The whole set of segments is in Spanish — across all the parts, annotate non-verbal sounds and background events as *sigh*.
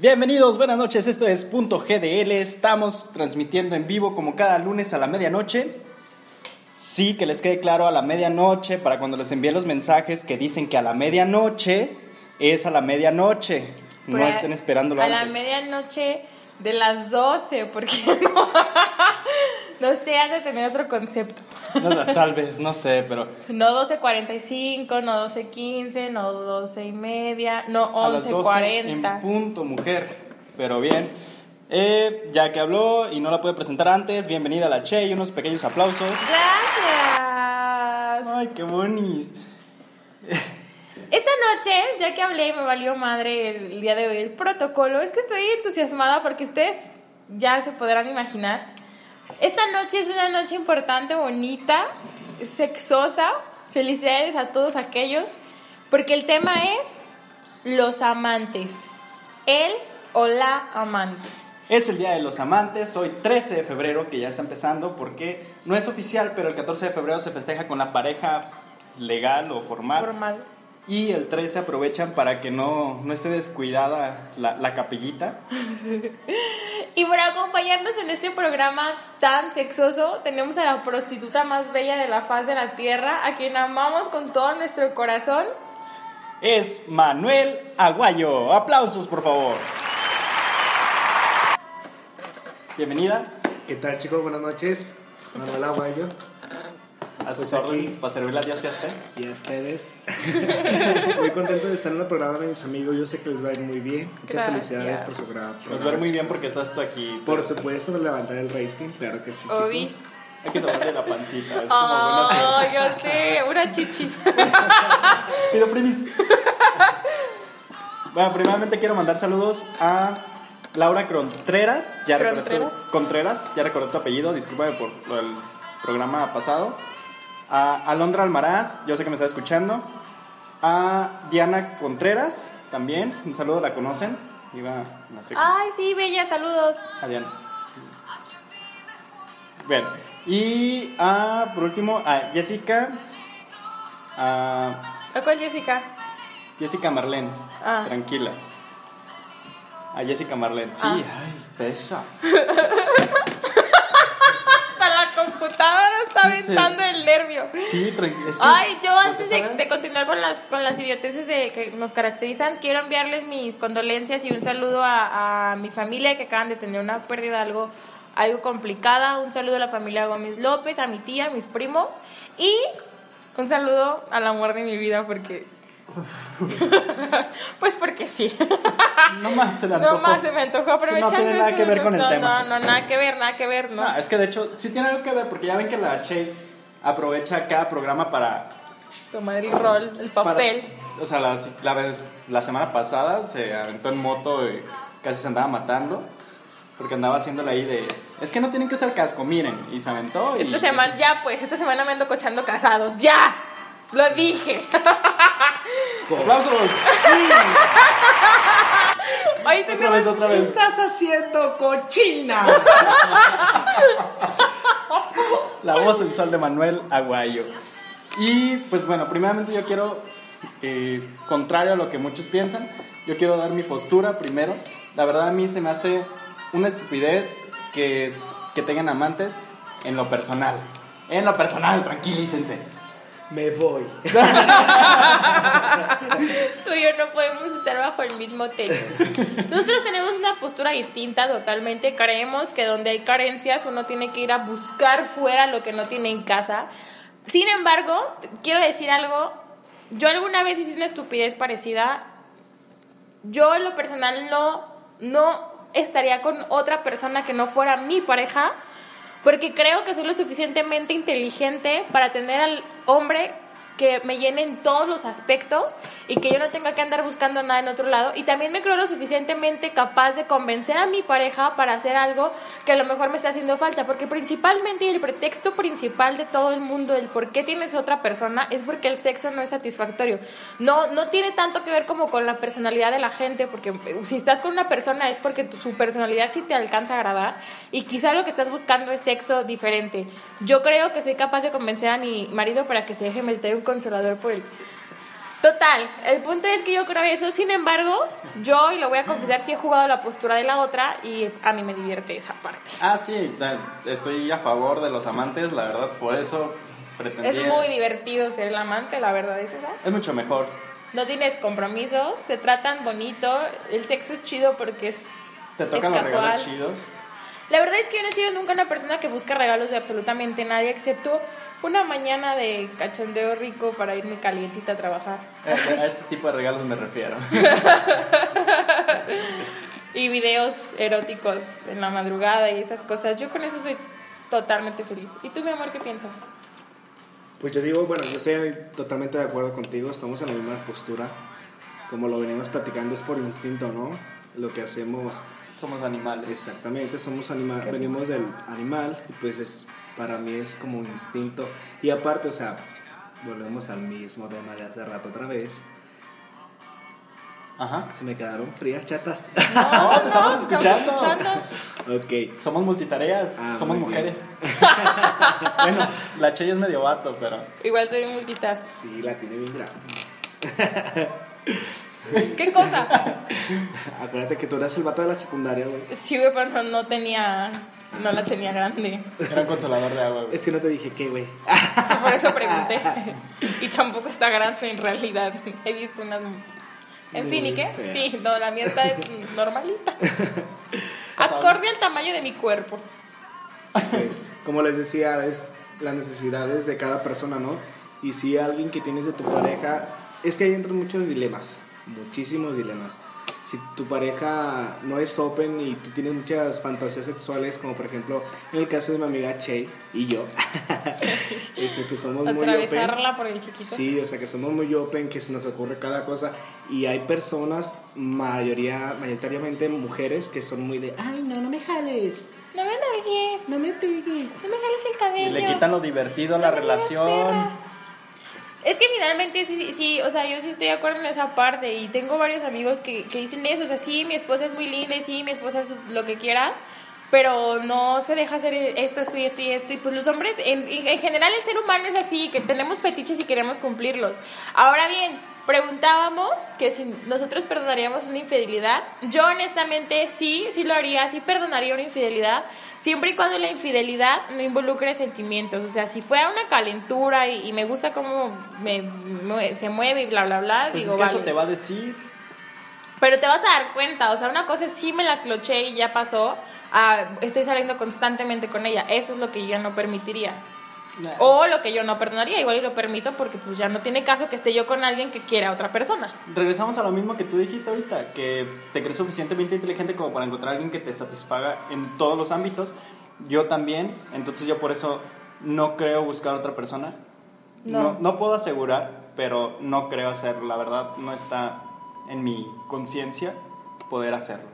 Bienvenidos, buenas noches, esto es Punto GDL, estamos transmitiendo en vivo como cada lunes a la medianoche. Sí, que les quede claro a la medianoche, para cuando les envíe los mensajes que dicen que a la medianoche es a la medianoche, no Pues, estén esperándolo A la antes. medianoche de las 12, porque *laughs* no, no sé, han de tener otro concepto. No, tal vez, no sé, pero No 12.45, no 12.15, no 12 y media, no a las 12 en 11.40. punto, mujer. Pero bien, eh, ya que habló y no la pude presentar antes, bienvenida a la Che y unos pequeños aplausos. Gracias. Ay, qué bonis. Esta noche, ya que hablé y me valió madre el día de hoy el protocolo, es que estoy entusiasmada porque ustedes ya se podrán imaginar. Esta noche es una noche importante, bonita, sexosa. Felicidades a todos aquellos, porque el tema es los amantes. El o la amante. Es el Día de los Amantes, hoy 13 de febrero, que ya está empezando, porque no es oficial, pero el 14 de febrero se festeja con la pareja legal o formal. Formal. Y el 13 aprovechan para que no, no esté descuidada la, la capillita. *laughs* Y por acompañarnos en este programa tan sexoso, tenemos a la prostituta más bella de la faz de la tierra, a quien amamos con todo nuestro corazón. Es Manuel Aguayo. Aplausos, por favor. Bienvenida ¿Qué tal chicos? Buenas noches. Manuel Aguayo a sus Pues aquí- órdenes para servirle a Dios y a usted. y a ustedes. *laughs* Muy contento de estar en el programa de mis amigos. Yo sé que les va a ir muy bien. Muchas Gracias. felicidades por su programa. Nos va a ir muy bien porque estás tú aquí. Por supuesto, levantar el rating. Claro que sí, chicos. Obis. Hay que saberle la pancita. Es como Oh, buena yo sé, una chichi. *laughs* Pido primis. bueno, primeramente quiero mandar saludos a Laura Contreras. Ya recordé tu- ¿Contreras? Contreras, ya recordé tu apellido, discúlpame por lo del programa pasado. A Alondra Almaraz, yo sé que me está escuchando. A Diana Contreras, también, un saludo, la conocen. Iba Ay, sí, bella, saludos. a Diana. Bien, y a, por último, a Jessica. A ¿A cuál Jessica? Jessica Marlene, Ah. tranquila. A Jessica Marlene, sí, Ah. ay, pesa. *laughs* Está aventando sí. el nervio. Sí. Es que, Ay, yo antes de, de continuar con las, con las idioteces de, que nos caracterizan, quiero enviarles mis condolencias y un saludo a, a mi familia que acaban de tener una pérdida algo, algo complicada. Un saludo a la familia Gómez López, a mi tía, a mis primos y un saludo al amor de mi vida porque... *laughs* pues porque sí. No más se no antojó. más se me antojó Sí, aprovechando. no tiene nada eso, que ver no, con el no, tema. No, no, nada que ver, nada que ver, ¿no? No, es que de hecho sí tiene algo que ver porque ya ven que la Che aprovecha cada programa para... Tomar el rol, el para- papel. o sea, la, la, vez- la semana pasada se aventó en moto y casi se andaba matando. Porque andaba haciéndole ahí de... Es que no tienen que usar casco, miren. Y se aventó y... Esta semana, ya pues, esta semana me ando cochando casados, ya. Lo dije. ¡Aplausos! Hoy Otra tenemos vez, otra ¿Qué vez. estás haciendo, cochina? La voz sensual de Manuel Aguayo. Y pues bueno, primeramente yo quiero, eh, contrario a lo que muchos piensan, yo quiero dar mi postura primero. La verdad a mí se me hace una estupidez que, es- que tengan amantes en lo personal. En lo personal, tranquilícense. Me voy. *laughs* tú y yo no podemos estar bajo el mismo techo. Nosotros tenemos una postura distinta totalmente. Creemos que donde hay carencias uno tiene que ir a buscar fuera lo que no tiene en casa. Sin embargo, quiero decir algo. Yo alguna vez hice una estupidez parecida. Yo en lo personal no, no estaría con otra persona que no fuera mi pareja. Porque creo que soy lo suficientemente inteligente para tener al hombre que me llene en todos los aspectos y que yo no tenga que andar buscando nada en otro lado. Y también me creo lo suficientemente capaz de convencer a mi pareja para hacer algo que a lo mejor me está haciendo falta. Porque principalmente el pretexto principal de todo el mundo del por qué tienes otra persona es porque el sexo no es satisfactorio. No, no tiene tanto que ver como con la personalidad de la gente, porque si estás con una persona es porque su personalidad sí te alcanza a agradar y quizá lo que estás buscando es sexo diferente. Yo creo que soy capaz de convencer a mi marido para que se deje meter un consolador por el Total, el punto es que yo creo eso. Sin embargo, yo, y lo voy a confesar, sí he jugado la postura de la otra y a mí me divierte esa parte. Ah, sí, estoy a favor de los amantes, la verdad, por eso pretendía... Es muy divertido ser el amante, la verdad es esa. Es mucho mejor. No tienes compromisos, te tratan bonito, el sexo es chido porque es, Te es tocan los casual. regalos chidos. La verdad es que yo no he sido nunca una persona que busca regalos de absolutamente nadie, excepto una mañana de cachondeo rico para irme calientita a trabajar. Eh, A ese tipo de regalos me refiero. *laughs* Y videos eróticos en la madrugada y esas cosas. Yo con eso soy totalmente feliz. ¿Y tú, mi amor, qué piensas? Pues yo digo, bueno, yo estoy totalmente de acuerdo contigo, estamos en la misma postura. Como lo venimos platicando, es por instinto, ¿no? Lo que hacemos, Somos animales. exactamente, somos animal, Qué venimos del animal y pues es, para mí es como un instinto. Y aparte, o sea, volvemos al mismo tema de hace rato otra vez. Ajá. Se me quedaron frías chatas. No, te *laughs* estamos te escuchando. ok. Somos multitareas, Ah, somos mujeres. *laughs* bueno, la Chey es medio vato, pero... Igual soy multitask. Sí, la tiene bien grande. *laughs* *laughs* ¿Qué cosa? Acuérdate que tú eras el vato de la secundaria, güey. Sí, güey, pero no, no tenía. No la tenía grande. Era un consolador de agua, güey. Es que no te dije qué, güey. *laughs* Por eso pregunté. *laughs* Y tampoco está grande en realidad. He visto unas. En fin, ¿y qué? Fea. Sí, no, la mía está normalita. Acorde al tamaño de mi cuerpo. Pues, como les decía, es las necesidades de cada persona, ¿no? Y si alguien que tienes de tu pareja, es que ahí entran muchos dilemas, muchísimos dilemas. Si tu pareja no es open y tú tienes muchas fantasías sexuales, como por ejemplo en el caso de mi amiga Che y yo, *laughs* es que somos muy open. Atravesarla por el chiquito. Sí, o sea que somos muy open, que se nos ocurre cada cosa. Y hay personas, mayoría, mayoritariamente mujeres, que son muy de, ay, no, no me jales, No me nalgues. no me pegues. No me jales el Y cabello. le quitan lo divertido a la No digas relación. Es que finalmente sí, sí, sí, o sea, yo sí estoy de acuerdo en esa parte y tengo varios amigos que, que dicen eso, o sea, sí, mi esposa es muy linda y sí, mi esposa es lo que quieras, pero no se deja hacer esto, esto y esto y esto. Y pues los hombres, en, en general el ser humano es así, que tenemos fetiches y queremos cumplirlos. Ahora bien, preguntábamos que si nosotros perdonaríamos una infidelidad. Yo honestamente sí, sí lo haría, sí perdonaría una infidelidad, siempre y cuando la infidelidad no involucre sentimientos. O sea, si fuera una calentura y, y me gusta cómo me, se mueve y bla, bla, bla, Pues digo, es que eso te va a decir. Pero te vas a dar cuenta, o sea, una cosa es sí me la cloché y ya pasó, a estoy saliendo constantemente con ella. Eso es lo que yo no permitiría. O lo que yo no perdonaría, igual y lo permito porque pues ya no tiene caso que esté yo con alguien que quiera a otra persona. Regresamos a lo mismo que tú dijiste ahorita, que te crees suficientemente inteligente como para encontrar a alguien que te satisfaga en todos los ámbitos. Yo también, entonces yo por eso no creo buscar a otra persona. No. No, no puedo asegurar, pero no creo hacerlo. La verdad, no está en mi conciencia poder hacerlo.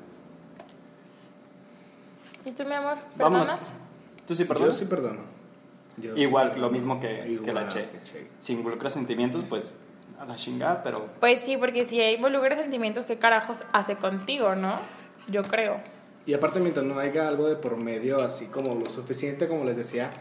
¿Y tú, mi amor? Vámonos. ¿Perdonas? ¿Tú sí Yo perdonas? sí perdono. Yo sí Igual, perdono. lo mismo que, que Igual la Che. que Che. Si involucra sentimientos, pues a la chingada, pero Pues sí, porque si involucra sentimientos, ¿qué carajos hace contigo, no? Yo creo. Y aparte, mientras no haya algo de por medio, así como lo suficiente, como les decía,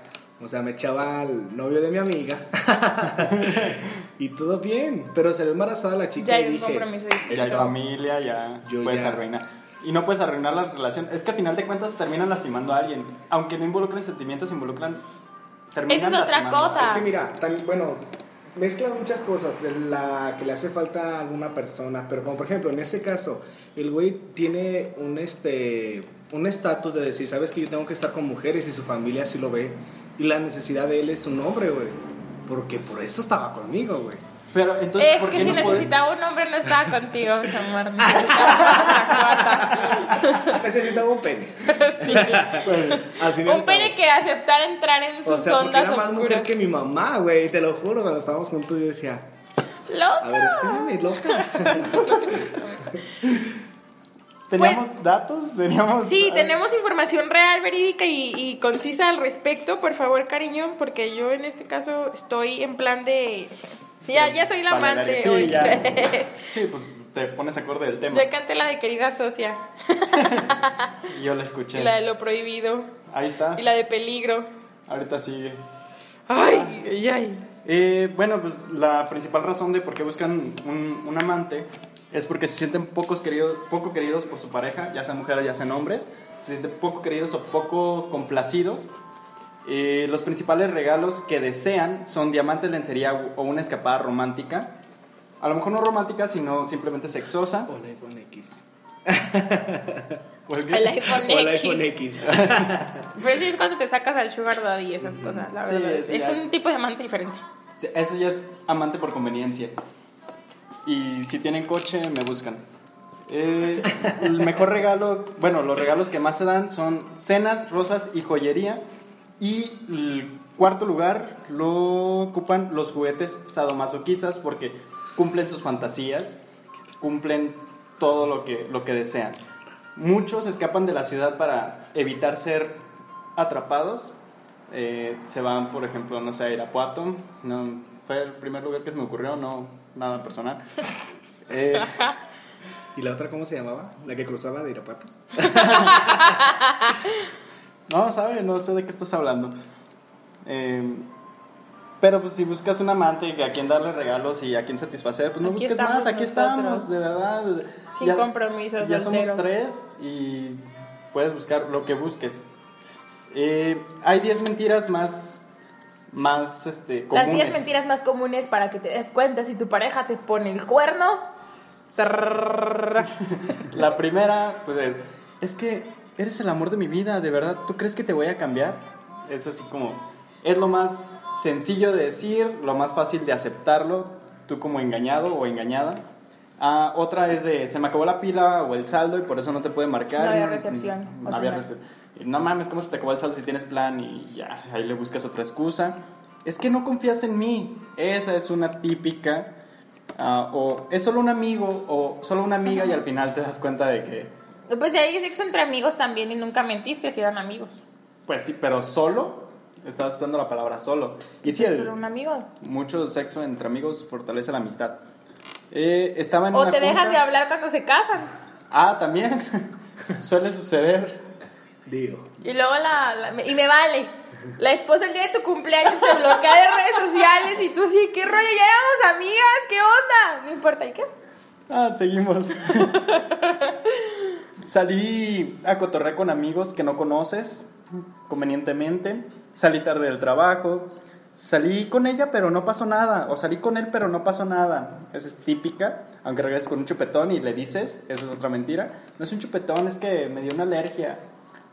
o sea, me echaba al novio de mi amiga *laughs* y todo bien, pero salió embarazada la chica Ya y hay un dije, compromiso ya hay distinto. familia, ya Yo puedes ya- arruinar. Y no puedes arruinar la relación. Es que al final de cuentas terminan lastimando a alguien. Aunque no involucren sentimientos, involucran. Esa es otra cosa. Es que mira, también, bueno, mezclan muchas cosas de la que le hace falta a alguna persona, pero como por ejemplo, en ese caso, el güey tiene un este un estatus de decir, sabes que yo tengo que estar con mujeres y su familia así lo ve, y la necesidad de él es un hombre, güey, porque por eso estaba conmigo, güey. Pero entonces, Es ¿por que qué si no necesitaba un hombre no estaba contigo, mi amor. Necesitaba *laughs* una Necesitaba un pene. *laughs* Bueno, Al final Un pene que aceptara entrar en sus o sea, ondas era más mujer que mi mamá, güey, te lo juro, cuando estábamos juntos yo decía, a ver, ¡Loca! espérame, *laughs* loca. ¿Teníamos datos? ¿Teníamos.? Pues, Sí, tenemos información real, verídica y, y concisa al respecto, por favor, cariño, porque yo en este caso estoy en plan de... Ya, ya soy la amante sí, hoy. ya. *laughs* Sí, pues te pones acorde del tema. Ya canté la de querida socia, *laughs* yo la escuché. y la de lo prohibido, Ahí está. y la de peligro. Ahorita sigue. Ay, ay, ay. Eh, bueno, pues la principal razón de por qué buscan un, un amante es porque se sienten pocos queridos, poco queridos por su pareja, ya sean mujeres, ya sean hombres, se sienten poco queridos o poco complacidos. Eh, los principales regalos que desean son diamantes, lencería o una escapada romántica. A lo mejor no romántica, sino simplemente sexosa. O el iPhone X. *laughs* ¿O el? El iPhone O el X. iPhone X. *laughs* *laughs* Pero sí es cuando te sacas al Sugar Daddy y esas cosas, la Sí, verdad. sí, es un es- tipo de amante diferente. Sí, Eso ya es amante por conveniencia. Y si tienen coche, me buscan. Eh, el mejor regalo, bueno, los regalos que más se dan son cenas, rosas y joyería. Y el cuarto lugar lo ocupan los juguetes sadomasoquistas porque cumplen sus fantasías, cumplen todo lo que, lo que desean. Muchos escapan de la ciudad para evitar ser atrapados. Eh, se van, por ejemplo, no sé, a Irapuato. No, fue el primer lugar que me ocurrió, no nada personal. *laughs* Eh, ¿Y la otra cómo se llamaba? La que cruzaba de Irapuato. *laughs* no, ¿sabe? No sé de qué estás hablando. Eh, pero pues si buscas un amante a quien darle regalos y a quien satisfacer, pues no Aquí busques más, aquí nosotros. estamos, de verdad. Sin compromisos, Ya somos tres y puedes buscar lo que busques. Eh, hay 10 mentiras más, más este, Las comunes. 10 mentiras más comunes para que te des cuenta si tu pareja te pone el cuerno. *laughs* La primera, pues es, es que eres el amor de mi vida, de verdad, ¿tú crees que te voy a cambiar? Es así como, es lo más sencillo de decir, lo más fácil de aceptarlo, tú como engañado o engañada. Ah, otra es de, se me acabó la pila o el saldo y por eso no te puede marcar. No había recepción, No, o había rece- No mames, ¿cómo se te acabó el saldo si tienes plan? Y ya, ahí le buscas otra excusa. Es que no confías en mí. Esa es una típica. Ah, o es solo un amigo o solo una amiga y al final te das cuenta de que, Pues si hay sexo entre amigos también y nunca mentiste si eran amigos. pues sí, pero solo, estás usando la palabra solo. Y sí, Es el- solo un amigo. mucho sexo entre amigos fortalece la amistad. Eh, estaba en O una te dejan de hablar cuando se casan. Ah, también. *laughs* Suele suceder. Digo. Y luego la, la- y me vale. La esposa el día de tu cumpleaños te bloquea de redes sociales y tú sí, ¿qué rollo? Ya éramos amigas, ¿qué onda? No importa, ¿y qué? Ah, seguimos. *laughs* Salí a cotorrear con amigos que no conoces, convenientemente. Salí tarde del trabajo. Salí con ella, pero no pasó nada. O salí con él, pero no pasó nada. Esa es típica. Aunque regreses con un chupetón y le dices, eso es otra mentira. No es un chupetón, es que me dio una alergia.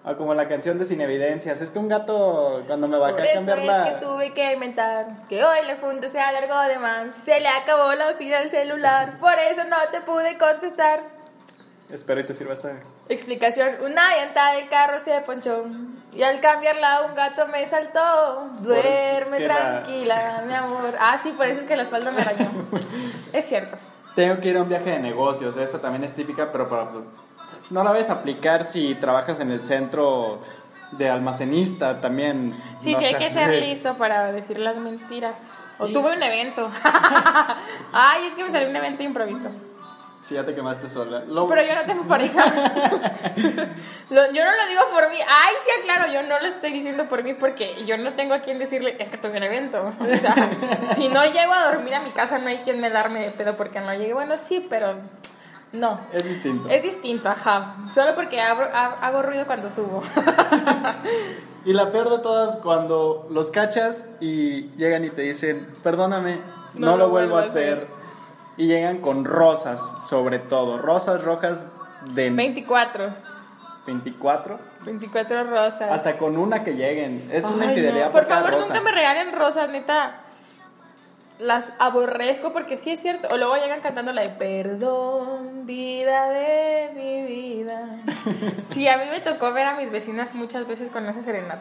O como la canción de Sin Evidencias. Es que un gato, cuando me bajé Por a cambiar es la. que tuve que inventar que hoy la junta se alargó de más. Se le acabó la pila al celular. Por eso no te pude contestar. Espero y te sirva esta. Explicación, una llanta del carro se ponchó y al cambiarla un gato me saltó. Duerme es que la- tranquila, mi amor. Ah, sí, por eso es que la espalda me arañó. *laughs* es cierto. Tengo que ir a un viaje de negocios, esta también es típica, pero para, no la ves aplicar si trabajas en el centro de almacenista también. Sí, no sí, hay que ser de- listo para decir las mentiras. O Sí. tuve un evento. *laughs* Ay, es que me salió un evento improvisto. Ya te quemaste sola. Lo- Pero yo no tengo pareja. *laughs* Lo- yo no lo digo por mí. Ay, sí, claro, yo no lo estoy diciendo por mí porque yo no tengo a quien decirle, es que tuve un evento. O sea, *laughs* si no llego a dormir a mi casa, no hay quien me darme de pedo porque no llegué. Bueno, sí, pero no. Es distinto. Es distinto, ajá. Solo porque ha- hago ruido cuando subo. *laughs* Y la peor de todas, cuando los cachas y llegan y te dicen, perdóname, no, lo vuelvo a hacer. Y llegan con rosas, sobre todo. Rosas rojas de 24. 24. 24 rosas. Hasta con una que lleguen. Es una infidelidad no. por, Por cada favor, rosa. nunca me regalen rosas, neta. Las aborrezco porque sí es cierto. O luego llegan cantando la de Perdón, vida de mi vida. *laughs* Sí, a mí me tocó ver a mis vecinas muchas veces con esa serenata.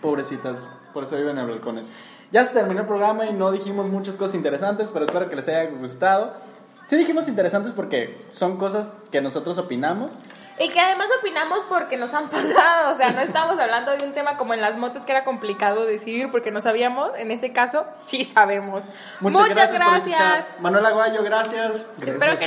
Pobrecitas, por eso viven en balcones. Ya se terminó el programa y no dijimos muchas cosas interesantes, pero espero que les haya gustado. Sí dijimos interesantes porque son cosas que nosotros opinamos. Y que además opinamos porque nos han pasado. O sea, no *laughs* estamos hablando de un tema como en las motos que era complicado decidir porque no sabíamos. En este caso, sí sabemos. Muchas, por gracias. escuchar. Manuel Aguayo, gracias. Espero que